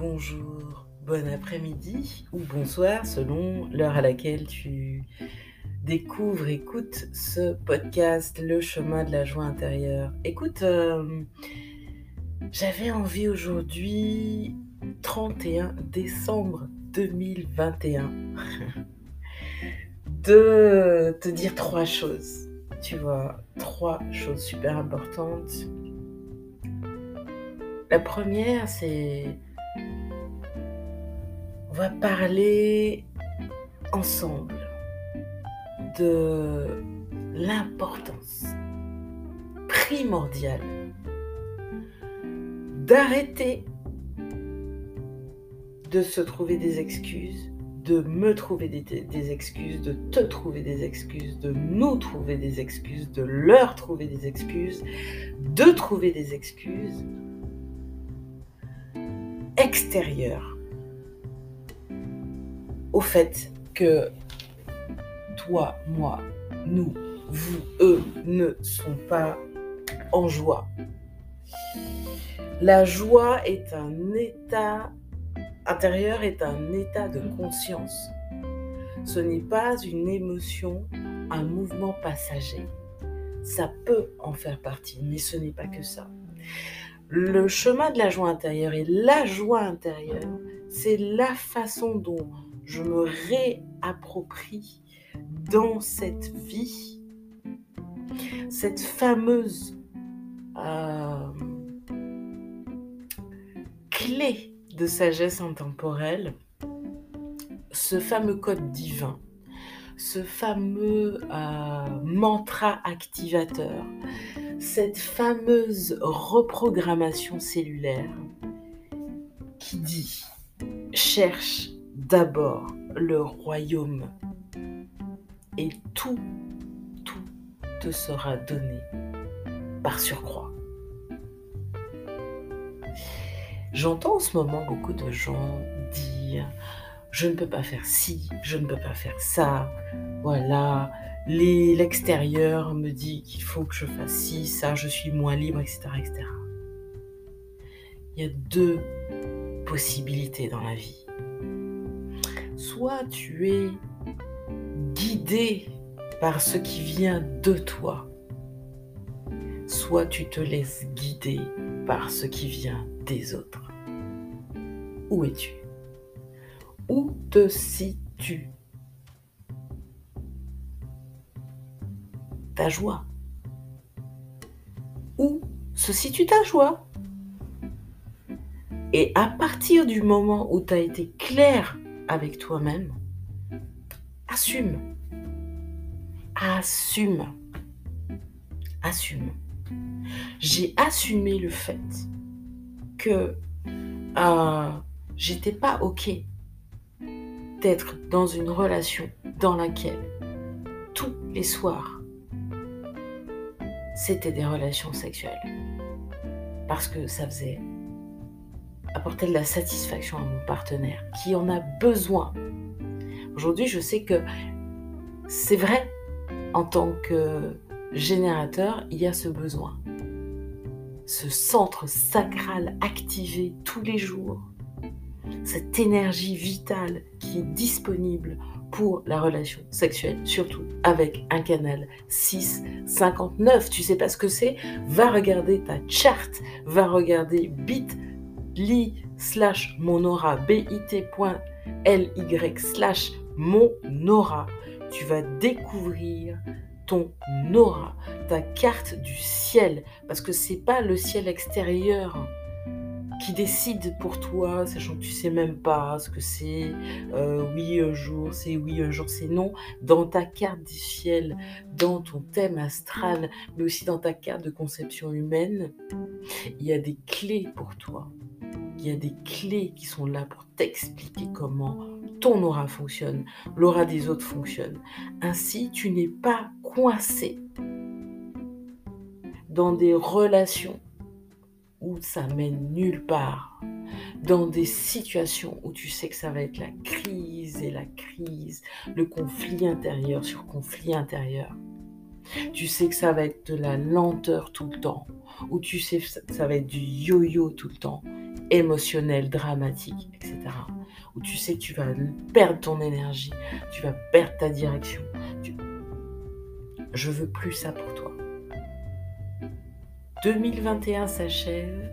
bonjour, bon après-midi ou bonsoir selon l'heure à laquelle tu découvres, écoutes ce podcast, Le chemin de la joie intérieure. Écoute, euh, j'avais envie aujourd'hui, 31 décembre 2021, de te dire trois choses. Tu vois, trois choses super importantes. La première, c'est on va parler ensemble de l'importance primordiale d'arrêter de se trouver des excuses, de me trouver des, excuses, de te trouver des excuses, de nous trouver des excuses, de leur trouver des excuses, de trouver des excuses extérieures au fait que toi, moi, nous, vous, eux ne sont pas en joie. La joie est un état intérieur, est un état de conscience. Ce n'est pas une émotion, un mouvement passager. Ça peut en faire partie, mais ce n'est pas que ça. Le chemin de la joie intérieure et la joie intérieure, c'est la façon dont je me réapproprie dans cette vie cette fameuse euh, clé de sagesse intemporelle, ce fameux code divin, ce fameux euh, mantra activateur, cette fameuse reprogrammation cellulaire qui dit cherche d'abord le royaume et tout, tout te sera donné par surcroît. J'entends en ce moment beaucoup de gens dire je ne peux pas faire ci, je ne peux pas faire ça, voilà, l'extérieur me dit qu'il faut que je fasse ci, ça, je suis moins libre, etc., etc. Il y a deux possibilités dans la vie soit tu es guidé par ce qui vient de toi, soit tu te laisses guider par ce qui vient des autres. Où es-tu? Où te situes? Ta joie. Où se situe ta joie? Et à partir du moment où tu as été clair avec toi-même, assume. Assume. Assume. J'ai assumé le fait que euh, j'étais pas OK d'être dans une relation dans laquelle tous les soirs c'était des relations sexuelles. Parce que ça faisait apporter de la satisfaction à mon partenaire qui en a besoin. Aujourd'hui, je sais que c'est vrai, en tant que générateur, il y a ce besoin. Ce centre sacral activé tous les jours, cette énergie vitale qui est disponible pour la relation sexuelle, surtout avec un canal 659. Tu sais pas ce que c'est? Va regarder ta charte, va regarder bit li slash monora, bit.ly slash monora, tu vas découvrir ton aura, ta carte du ciel, parce que c'est pas le ciel extérieur qui décide pour toi, sachant que tu sais même pas ce que c'est, euh, oui un jour, c'est oui un jour, c'est non, dans ta carte du ciel, dans ton thème astral, mais aussi dans ta carte de conception humaine, il y a des clés pour toi il y a des clés qui sont là pour t'expliquer comment ton aura fonctionne, l'aura des autres fonctionne. Ainsi, tu n'es pas coincé dans des relations où ça mène nulle part, dans des situations où tu sais que ça va être la crise et la crise, le conflit intérieur sur conflit intérieur. Tu sais que ça va être de la lenteur tout le temps, ou tu sais que ça va être du yo-yo tout le temps émotionnelles, dramatiques, etc. Où tu sais que tu vas perdre ton énergie, tu vas perdre ta direction. Je veux plus ça pour toi. 2021 s'achève.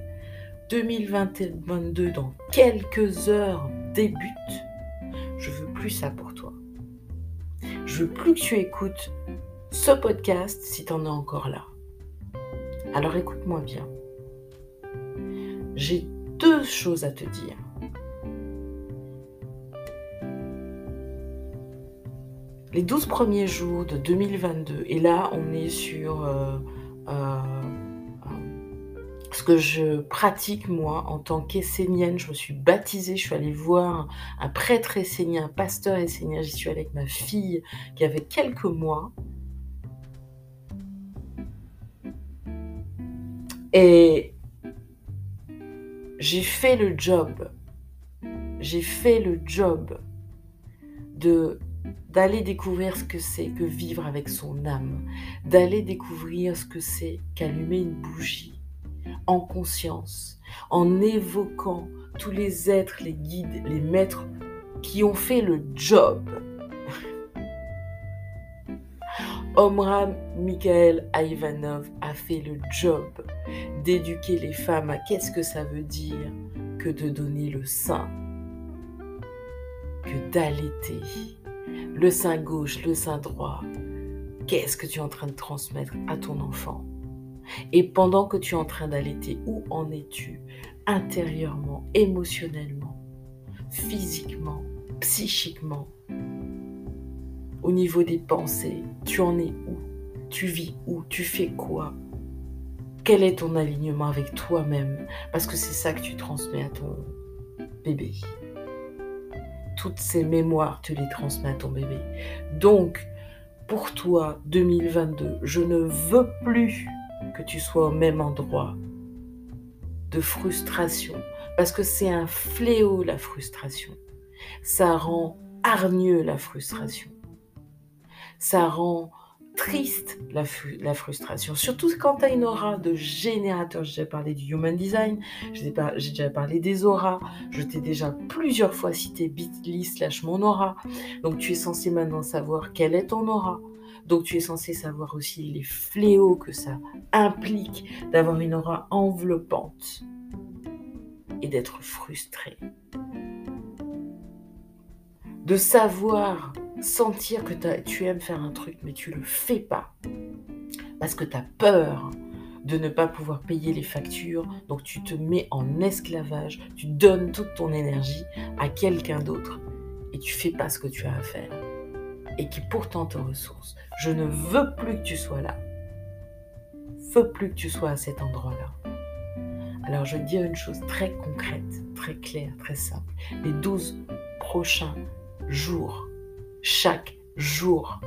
2022 dans quelques heures débute. Je veux plus ça pour toi. Je veux plus que tu écoutes ce podcast si tu en es encore là. Alors écoute-moi bien. J'ai deux choses à te dire. Les 12 premiers jours de 2022, et là on est sur euh, euh, ce que je pratique moi en tant qu'essénienne. Je me suis baptisée, je suis allée voir un prêtre essénien, un pasteur essénien. J'y suis avec ma fille qui avait quelques mois. Et j'ai fait le job. J'ai fait le job de d'aller découvrir ce que c'est que vivre avec son âme, d'aller découvrir ce que c'est qu'allumer une bougie en conscience, en évoquant tous les êtres, les guides, les maîtres qui ont fait le job Omram Michael Ivanov a fait le job d'éduquer les femmes à qu'est-ce que ça veut dire que de donner le sein, que d'allaiter. Le sein gauche, le sein droit. Qu'est-ce que tu es en train de transmettre à ton enfant? Et pendant que tu es en train d'allaiter, où en es-tu intérieurement, émotionnellement, physiquement, psychiquement? Au niveau des pensées, tu en es où? Tu vis où? Tu fais quoi? Quel est ton alignement avec toi-même? Parce que c'est ça que tu transmets à ton bébé. Toutes ces mémoires, tu les transmets à ton bébé. Donc, pour toi, 2022, je ne veux plus que tu sois au même endroit de frustration, parce que c'est un fléau la frustration. Ça rend hargneux la frustration ça rend triste la, frustration, surtout quand tu as une aura de générateur. J'ai déjà parlé du human design, j'ai déjà parlé des auras, je t'ai déjà plusieurs fois cité bit.ly slash mon aura. Donc tu es censé maintenant savoir quelle est ton aura. Donc tu es censé savoir aussi les fléaux que ça implique d'avoir une aura enveloppante et d'être frustré. De savoir sentir que tu aimes faire un truc, mais tu le fais pas. Parce que tu as peur de ne pas pouvoir payer les factures, donc tu te mets en esclavage, tu donnes toute ton énergie à quelqu'un d'autre et tu fais pas ce que tu as à faire et qui pourtant te ressource. Je ne veux plus que tu sois là. Veux plus que tu sois à cet endroit-là. Alors je vais dire une chose très concrète, très claire, très simple. Les 12 prochains jours chaque jour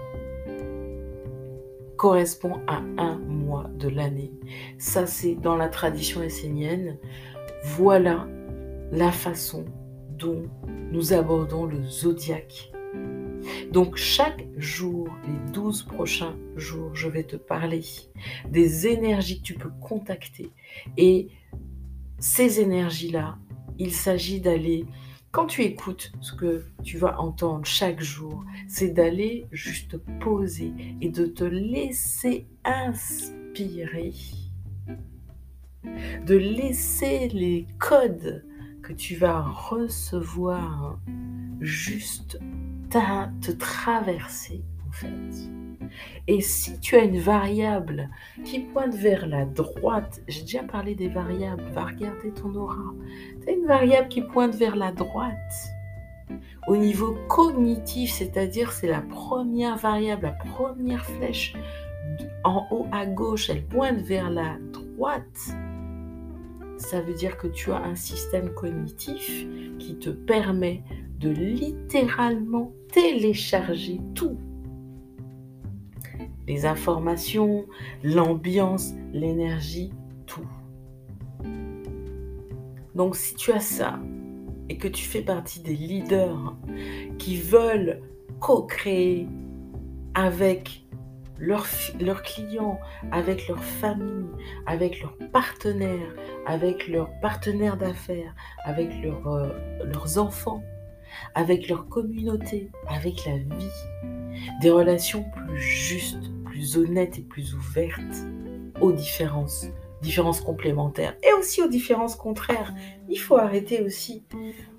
correspond à un mois de l'année. Ça, c'est dans la tradition essénienne. Voilà la façon dont nous abordons le zodiaque. Donc chaque jour, les 12 prochains jours, je vais te parler des énergies que tu peux contacter. Et ces énergies-là, il s'agit d'aller quand tu écoutes ce que tu vas entendre chaque jour, c'est d'aller juste poser et de te laisser inspirer. De laisser les codes que tu vas recevoir juste te traverser en fait. Et si tu as une variable qui pointe vers la droite, j'ai déjà parlé des variables, va regarder ton aura. Tu as une variable qui pointe vers la droite. Au niveau cognitif, c'est-à-dire c'est la première variable, la première flèche en haut à gauche, elle pointe vers la droite. Ça veut dire que tu as un système cognitif qui te permet de littéralement télécharger tout les informations, l'ambiance, l'énergie, tout. Donc si tu as ça et que tu fais partie des leaders qui veulent co-créer avec leurs, clients, avec leurs familles, avec leurs partenaires, avec leurs partenaires d'affaires, avec leurs, euh, leurs enfants, avec leur communauté, avec la vie. Des relations plus justes, plus honnêtes et plus ouvertes aux différences, différences complémentaires et aussi aux différences contraires. Il faut arrêter aussi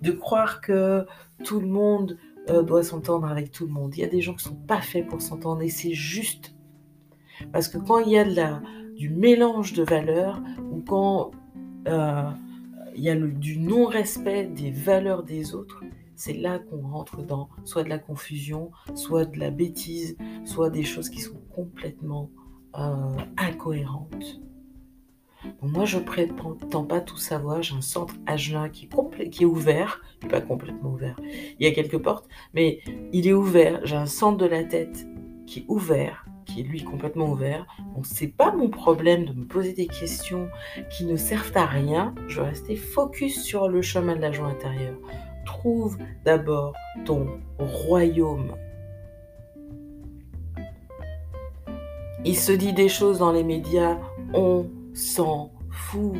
de croire que tout le monde euh, doit s'entendre avec tout le monde. Il y a des gens qui ne sont pas faits pour s'entendre et c'est juste. Parce que quand il y a du mélange de valeurs ou quand euh, il y a du non-respect des valeurs des autres, c'est là qu'on rentre dans soit de la confusion, soit de la bêtise, soit des choses qui sont complètement euh, incohérentes. Moi, je prétends pas tout savoir. J'ai un centre Agelin qui est, qui est ouvert, pas complètement ouvert. Il y a quelques portes, mais il est ouvert. J'ai un centre de la tête qui est ouvert, qui est lui complètement ouvert. Donc c'est pas mon problème de me poser des questions qui ne servent à rien. Je vais rester focus sur le chemin de la joie intérieure. Trouve d'abord ton royaume Il se dit des choses dans les médias, s'en fout.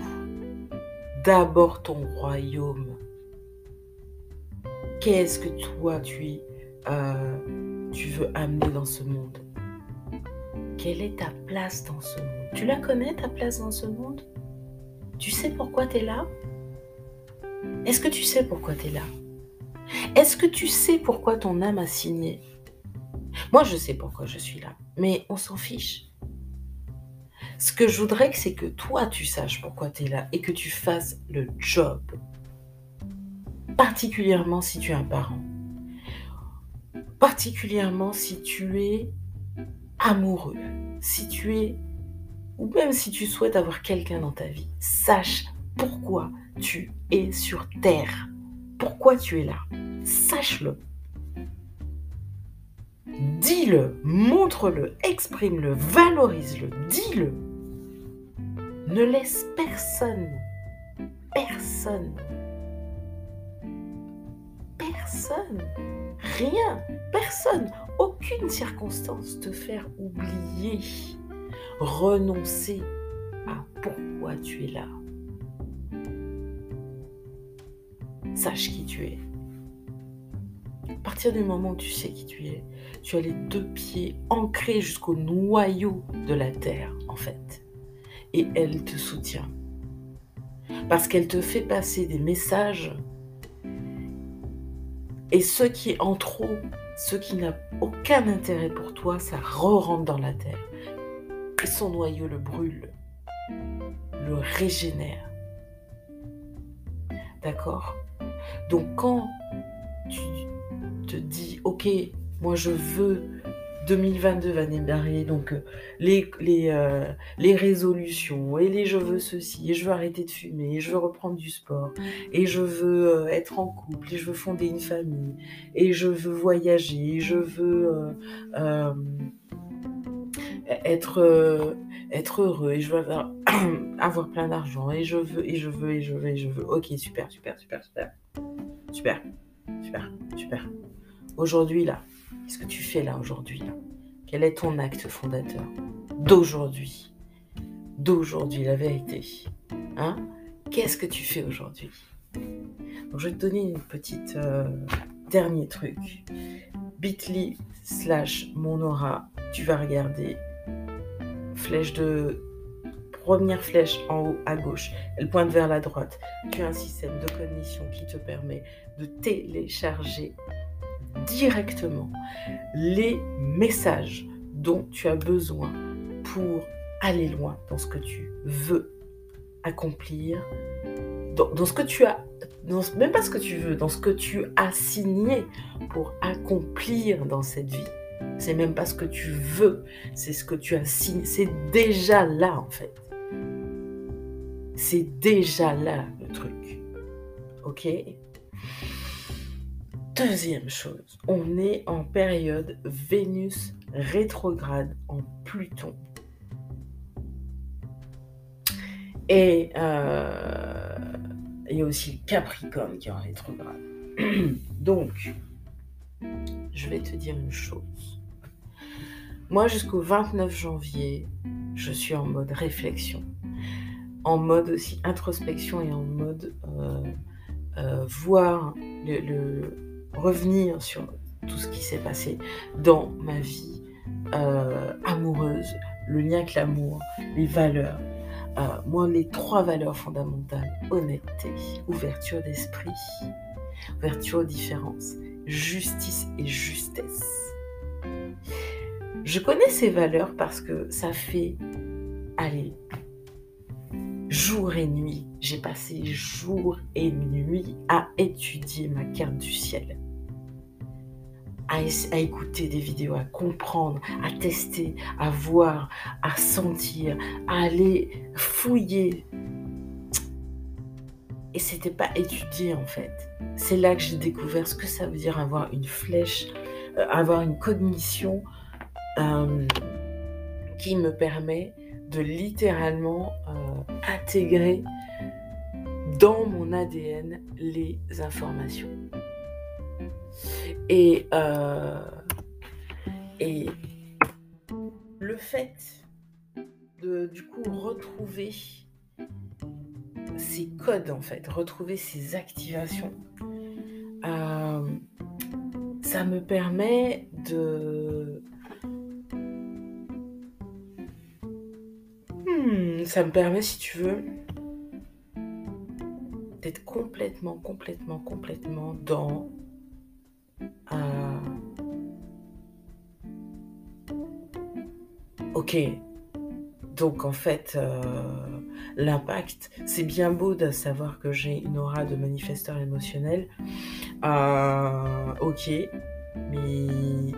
D'abord ton royaume. Qu'est-ce que toi tu, euh, tu veux amener dans ce monde? Quelle est ta place dans ce monde? Tu la connais ta place dans ce monde? Tu sais pourquoi tu es là? Est-ce que tu sais pourquoi tu es là? Est-ce que tu sais pourquoi ton âme a signé? Moi, je sais pourquoi je suis là, mais on s'en fiche. Ce que je voudrais, c'est que toi, tu saches pourquoi tu es là et que tu fasses le job. Particulièrement si tu es un parent. Particulièrement si tu es amoureux. Si tu es... Ou même si tu souhaites avoir quelqu'un dans ta vie. Sache pourquoi tu es sur Terre. Pourquoi tu es là. Sache-le. Dis-le, montre-le, exprime-le, valorise-le, dis-le. Ne laisse personne, personne, personne, rien, personne, aucune circonstance te faire oublier, renoncer à pourquoi tu es là. Sache qui tu es. À partir du moment où tu sais qui tu es, tu as les deux pieds ancrés jusqu'au noyau de la terre, en fait. Et elle te soutient. Parce qu'elle te fait passer des messages. Et ce qui est en trop, ce qui n'a aucun intérêt pour toi, ça re-rentre dans la terre. Et son noyau le brûle, le régénère. D'accord? Donc quand tu te dis, ok, moi, je veux 2022 va démarrer, donc euh, les, les, euh, les, résolutions, et les je veux ceci, et je veux arrêter de fumer, et je veux reprendre du sport, et je veux euh, être en couple, et je veux fonder une famille, et je veux voyager, et je veux être, être heureux, et je veux avoir, avoir plein d'argent, et je veux, et je veux, et je veux, et je veux. Ok, super, super, super, super. Super, super, super. Aujourd'hui, là, Qu'est-ce que tu fais là aujourd'hui Quel est ton acte fondateur d'aujourd'hui D'aujourd'hui, la vérité. Hein? Qu'est-ce que tu fais aujourd'hui? Je vais te donner une petite euh, dernier truc. Bit.ly slash mon aura, tu vas regarder flèche de première flèche en haut à gauche, elle pointe vers la droite. Tu as un système de cognition qui te permet de télécharger directement les messages dont tu as besoin pour aller loin dans ce que tu veux accomplir, dans, ce que tu as, même pas ce que tu veux, dans ce que tu as signé pour accomplir dans cette vie. C'est même pas ce que tu veux, c'est ce que tu as signé. C'est déjà là en fait. C'est déjà là le truc. Ok? Deuxième chose, on est en période Vénus rétrograde en Pluton. Et euh, il y a aussi le Capricorne qui est en rétrograde. Donc, je vais te dire une chose. Moi, jusqu'au 29 janvier, je suis en mode réflexion, en mode aussi introspection et en mode euh, euh, voir le, revenir sur tout ce qui s'est passé dans ma vie euh, amoureuse, le lien avec l'amour, les valeurs. moi, les trois valeurs fondamentales, honnêteté, ouverture d'esprit, ouverture aux différences, justice et justesse. Je connais ces valeurs parce que ça fait, allez, jour et nuit, j'ai passé jour et nuit à étudier ma carte du ciel, à, écouter des vidéos, à comprendre, à tester, à voir, à sentir, à aller fouiller. Et c'était pas étudier en fait. C'est là que j'ai découvert ce que ça veut dire avoir une flèche, euh, avoir une cognition euh, qui me permet de littéralement euh, intégrer dans mon ADN les informations. Et, euh, et le fait de du coup retrouver ces codes en fait, retrouver ces activations, ça me permet de Hmm, ça me permet, si tu veux, d'être complètement, complètement, complètement dans Ok. Donc en fait, euh, l'impact, c'est bien beau de savoir que j'ai une aura de manifesteur émotionnel. Euh, ok. Mais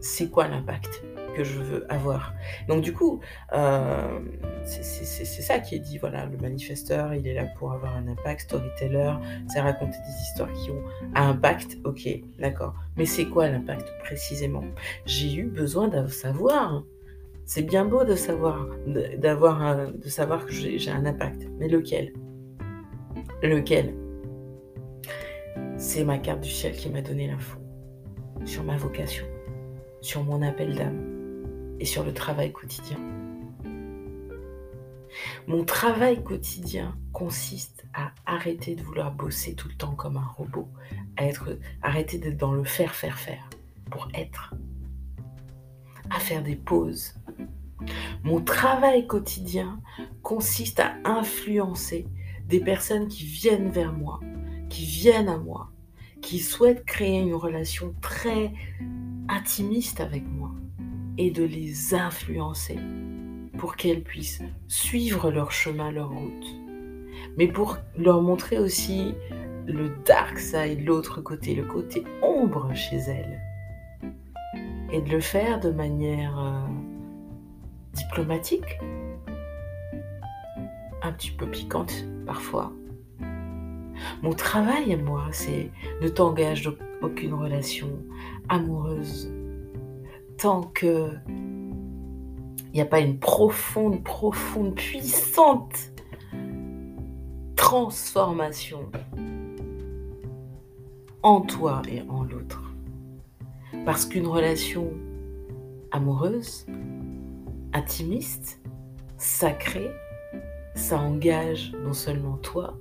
c'est quoi l'impact? Je veux avoir. Donc du coup, euh, c'est ça qui est dit. Voilà, le manifesteur, il est là pour avoir un impact. Storyteller, c'est raconter des histoires qui ont un impact. Ok, d'accord. Mais c'est quoi l'impact précisément? J'ai eu besoin de savoir. C'est bien beau de savoir, d'avoir, de savoir que j'ai un impact. Mais lequel? Lequel? C'est ma carte du ciel qui m'a donné l'info sur ma vocation, sur mon appel d'âme et sur le travail quotidien. Mon travail quotidien consiste à arrêter de vouloir bosser tout le temps comme un robot, à être, arrêter d'être dans le faire, faire, faire, pour être, à faire des pauses. Mon travail quotidien consiste à influencer des personnes qui viennent vers moi, qui viennent à moi, qui souhaitent créer une relation très intimiste avec moi et de les influencer pour qu'elles puissent suivre leur chemin, leur route. Mais pour leur montrer aussi le dark side, l'autre côté, le côté ombre chez elles. Et de le faire de manière euh, diplomatique, un petit peu piquante parfois. Mon travail à moi, c'est ne t'engage d'aucune relation amoureuse, tant que il n'y a pas une profonde, profonde, puissante transformation en toi et en l'autre. Parce qu'une relation amoureuse, intimiste, sacrée, ça engage non seulement toi,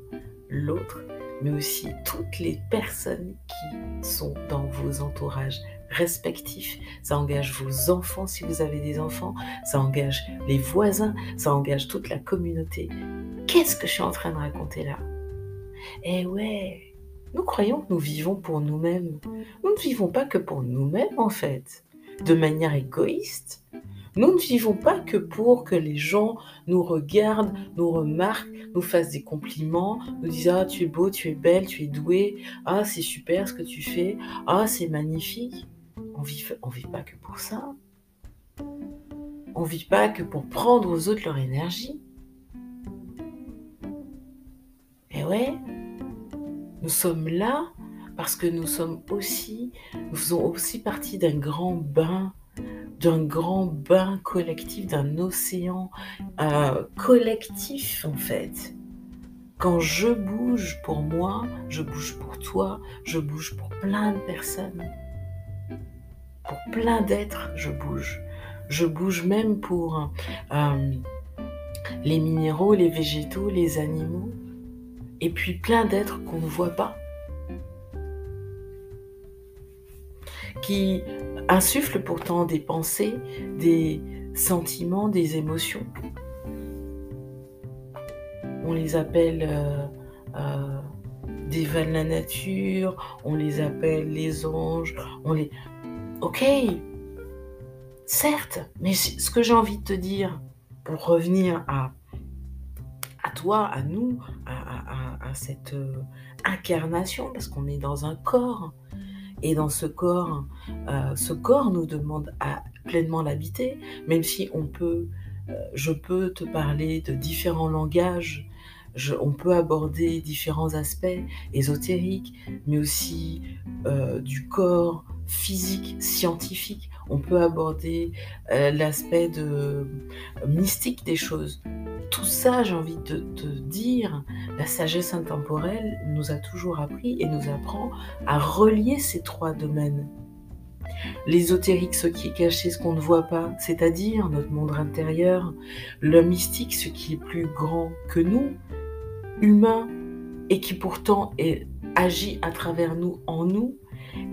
l'autre, mais aussi toutes les personnes qui sont dans vos entourages respectifs. Ça engage vos enfants si vous avez des enfants, ça engage les voisins, ça engage toute la communauté. Qu'est-ce que je suis en train de raconter là? Eh ouais, nous croyons que nous vivons pour nous-mêmes. Nous ne vivons pas que pour nous-mêmes en fait, de manière égoïste. Nous ne vivons pas que pour que les gens nous regardent, nous remarquent, nous fassent des compliments, nous disent Ah, tu es beau, tu es belle, tu es doué, ah, c'est super ce que tu fais, ah, c'est magnifique. On vit, vit pas que pour ça. On vit pas que pour prendre aux autres leur énergie. Et ouais, nous sommes là parce que nous sommes aussi, nous faisons aussi partie d'un grand bain, d'un grand bain collectif, d'un océan euh, collectif en fait. Quand je bouge pour moi, je bouge pour toi, je bouge pour plein de personnes pour plein d'êtres, je bouge. je bouge même pour euh, les minéraux, les végétaux, les animaux, et puis plein d'êtres qu'on ne voit pas, qui insufflent pourtant des pensées, des sentiments, des émotions. On les appelle euh, euh, des de la nature, on les appelle les anges, on les... Ok, certes, mais ce que j'ai envie de te dire, pour revenir à, à toi, à nous, à, cette euh, incarnation, parce qu'on est dans un corps, et dans ce corps, euh, ce corps nous demande à pleinement l'habiter, même si on peut, euh, je peux te parler de différents langages, on peut aborder différents aspects ésotériques, mais aussi du corps physique, scientifique on peut aborder euh, l'aspect de mystique des choses. Tout ça, j'ai envie de te dire, la sagesse intemporelle nous a toujours appris et nous apprend à relier ces trois domaines. L'ésotérique, ce qui est caché, ce qu'on ne voit pas, c'est-à-dire notre monde intérieur, le mystique, ce qui est plus grand que nous, humain, et qui pourtant agit à travers nous, en nous,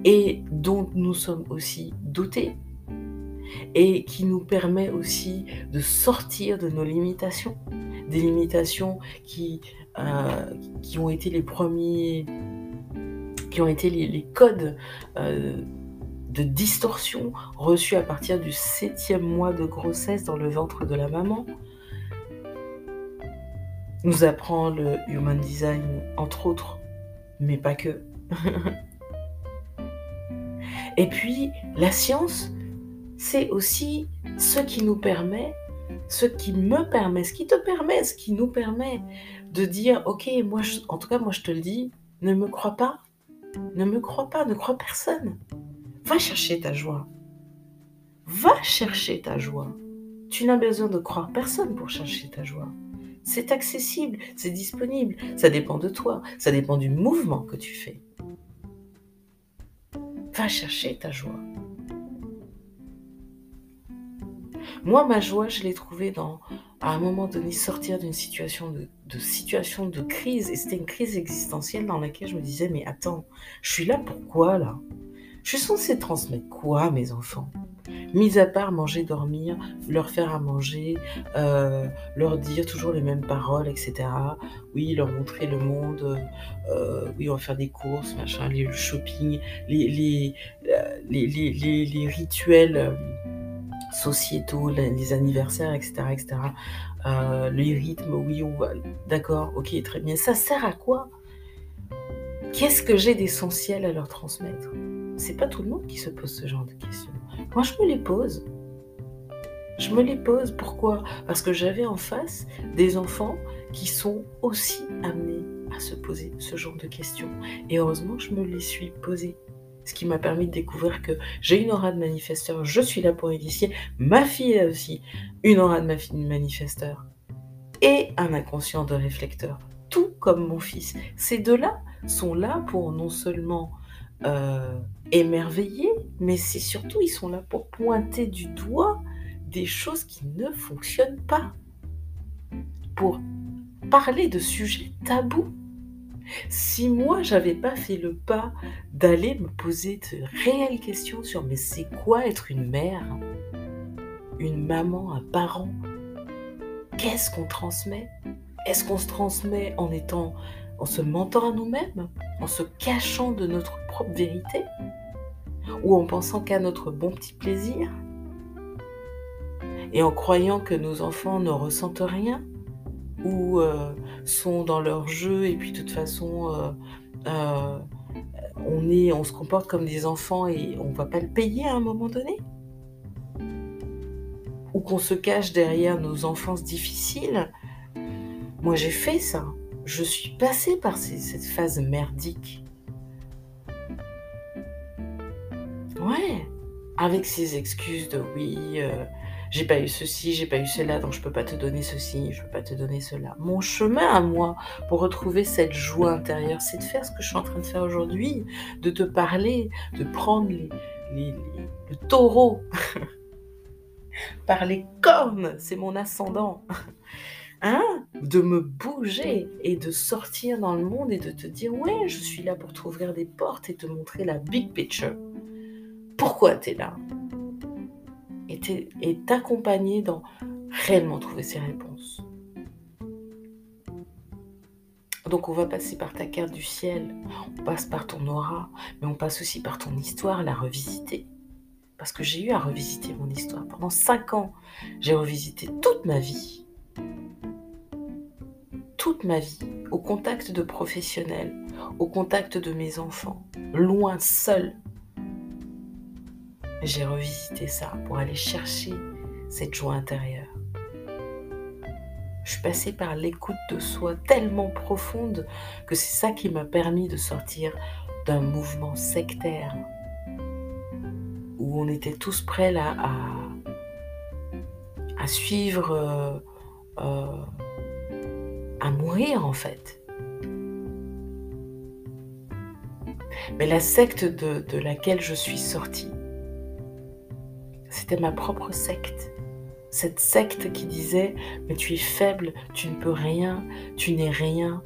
et dont nous sommes aussi dotés, et qui nous permet aussi de sortir de nos limitations, des limitations qui, euh, qui ont été les premiers, qui ont été les, codes euh, de distorsion reçus à partir du septième mois de grossesse dans le ventre de la maman. Nous apprend le Human Design, entre autres, mais pas que. Et puis, la science c'est aussi ce qui nous permet, ce qui me permet, ce qui te permet, ce qui nous permet de dire, ok, en tout cas, moi, je te le dis, ne me crois pas, ne me crois pas, ne crois personne. Va chercher ta joie. Va chercher ta joie. Tu n'as besoin de croire personne pour chercher ta joie. C'est accessible, c'est disponible. Ça dépend de toi, ça dépend du mouvement que tu fais. Va chercher ta joie. Moi, ma joie, je l'ai trouvée dans, à un moment donné, sortir d'une situation de, situation de crise. Et c'était une crise existentielle dans laquelle je me disais, mais attends, je suis là pourquoi là? Je suis censée transmettre quoi mes enfants? Mis à part manger, dormir, leur faire à manger, euh, leur dire toujours les mêmes paroles, etc. Oui, leur montrer le monde. Euh, oui, on va faire des courses, machin, le shopping, euh, les rituels sociétaux, les anniversaires, etc. etc. Euh, les rythmes, oui, on va. D'accord, ok, très bien. Ça sert à quoi? Qu'est-ce que j'ai d'essentiel à leur transmettre? C'est pas tout le monde qui se pose ce genre de questions. Moi, je me les pose. Je me les pose. Pourquoi? Parce que j'avais en face des enfants qui sont aussi amenés à se poser ce genre de questions. Et heureusement, je me les suis posées ce qui m'a permis de découvrir que j'ai une aura de manifesteur, je suis là pour initier. Ma fille a aussi une aura de manifesteur et un inconscient de réflecteur, tout comme mon fils. Ces deux-là sont là pour non seulement euh, émerveiller, mais c'est surtout, ils sont là pour pointer du doigt des choses qui ne fonctionnent pas, pour parler de sujets tabous. Si moi, j'avais pas fait le pas d'aller me poser de réelles questions sur mais c'est quoi être une mère, une maman, un parent Qu'est-ce qu'on transmet? Est-ce qu'on se transmet en étant, en se mentant à nous-mêmes, en se cachant de notre propre vérité? Ou en pensant qu'à notre bon petit plaisir? Et en croyant que nos enfants ne ressentent rien? Ou euh, sont dans leur jeu et puis de toute façon euh, euh, on, est, on se comporte comme des enfants et on ne va pas le payer à un moment donné? Ou qu'on se cache derrière nos enfances difficiles? Moi j'ai fait ça. Je suis passée par cette phase merdique. Avec ces excuses de oui, j'ai pas eu ceci, j'ai pas eu cela, donc je peux pas te donner ceci, je peux pas te donner cela. Mon chemin à moi pour retrouver cette joie intérieure, c'est de faire ce que je suis en train de faire aujourd'hui, de te parler, de prendre le taureau par les cornes, c'est mon ascendant. Hein? De me bouger et de sortir dans le monde et de te dire ouais, je suis là pour t'ouvrir des portes et te montrer la big picture. Pourquoi tu es là Et t'accompagner dans réellement trouver ces réponses. Donc on va passer par ta carte du ciel, on passe par ton aura, mais on passe aussi par ton histoire, la revisiter. Parce que j'ai eu à revisiter mon histoire. Pendant cinq ans, j'ai revisité toute ma vie. Toute ma vie, au contact de professionnels, au contact de mes enfants, loin, seul. J'ai revisité ça pour aller chercher cette joie intérieure. Je suis passée par l'écoute de soi tellement profonde que c'est ça qui m'a permis de sortir d'un mouvement sectaire où on était tous prêts à, à suivre, euh, euh, à mourir en fait. Mais la secte de laquelle je suis sortie, c'était ma propre secte cette secte qui disait mais tu es faible, tu ne peux rien, tu n'es rien,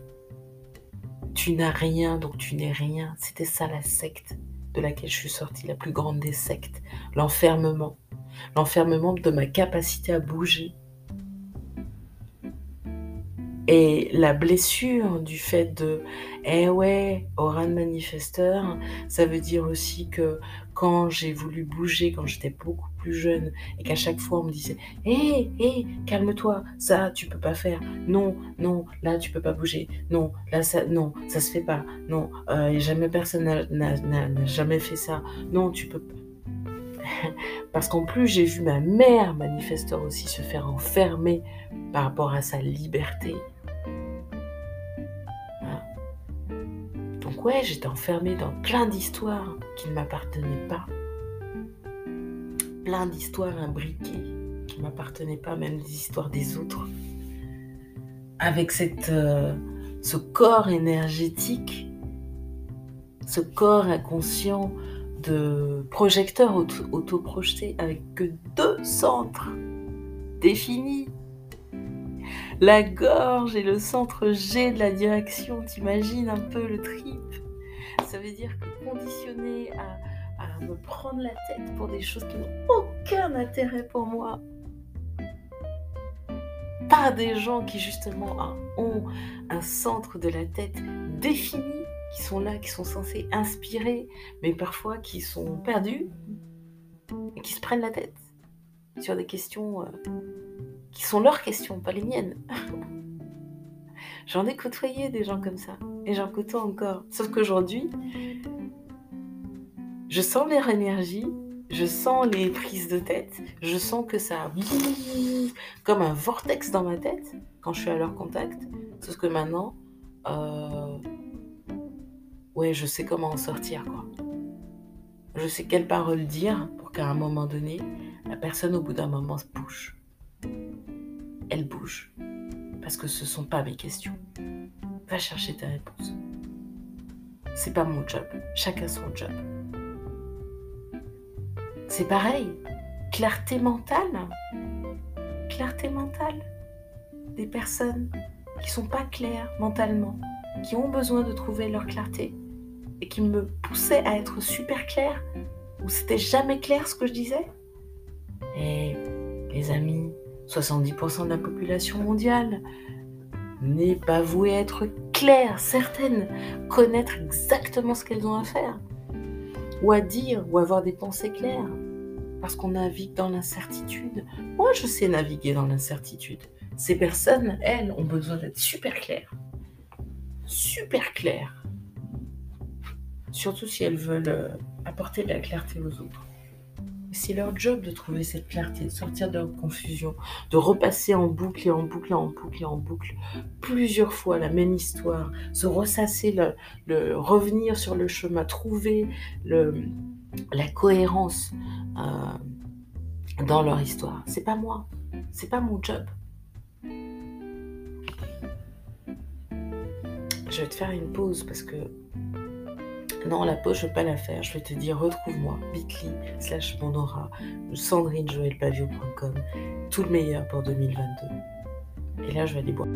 tu n'as rien donc tu n'es rien. C'était ça la secte de laquelle je suis sortie, la plus grande des sectes, l'enfermement, l'enfermement de ma capacité à bouger. Et la blessure du fait de eh ouais, de manifesteur, ça veut dire aussi que quand j'ai voulu bouger, quand j'étais beaucoup plus jeune, et qu'à chaque fois on me disait Hé, hé, calme-toi, ça tu peux pas faire, non, non, là tu peux pas bouger, non, là ça, non, ça se fait pas, non, euh, jamais personne n'a jamais fait ça, non, tu peux pas. Parce qu'en plus, j'ai vu ma mère manifesteur aussi se faire enfermer par rapport à sa liberté. Donc ouais, j'étais enfermée dans plein d'histoires qui ne m'appartenaient pas. Plein d'histoires imbriquées qui ne m'appartenaient pas, même des histoires des autres. Avec euh, ce corps énergétique, ce corps inconscient de projecteur auto-projeté avec que deux centres définis la gorge et le centre G de la direction, t'imagines un peu le trip Ça veut dire que conditionné à, me prendre la tête pour des choses qui n'ont aucun intérêt pour moi, pas des gens qui justement ont un centre de la tête défini, qui sont là, qui sont censés inspirer, mais parfois qui sont perdus et qui se prennent la tête sur des questions euh, qui sont leurs questions, pas les miennes. J'en ai côtoyé des gens comme ça, et j'en côtoie encore. Sauf qu'aujourd'hui, je sens leur énergie, je sens les prises de tête, je sens que ça comme un vortex dans ma tête quand je suis à leur contact. Sauf que maintenant, euh, ouais, je sais comment en sortir, quoi. Je sais quelles paroles dire pour qu'à un moment donné, la personne au bout d'un moment se bouge elle bouge. Parce que ce ne sont pas mes questions. Va chercher tes réponses. C'est pas mon job. Chacun son job. C'est pareil. Clarté mentale. Clarté mentale. Des personnes qui sont pas claires mentalement, qui ont besoin de trouver leur clarté et qui me poussaient à être super claire, où c'était jamais clair ce que je disais. Et les amis, 70% de la population mondiale n'est pas vouée à être claire, certaine, connaître exactement ce qu'elles ont à faire, ou à dire, ou avoir des pensées claires, parce qu'on navigue dans l'incertitude. Moi, je sais naviguer dans l'incertitude. Ces personnes, elles, ont besoin d'être super claires. Super claires. Surtout si elles veulent euh, apporter de la clarté aux autres. C'est leur job de trouver cette clarté, de sortir de leur confusion, de repasser en boucle et en boucle et en boucle et en boucle plusieurs fois la même histoire, se ressasser, le, revenir sur le chemin, trouver le, la cohérence euh, dans leur histoire. C'est pas moi, c'est pas mon job. Je vais te faire une pause parce que Non, la pause, je ne vais pas la faire. Je vais te dire, retrouve-moi, bit.ly slash monora, sandrinejoelpavio.com, tout le meilleur pour 2022. Et là, je vais aller boire.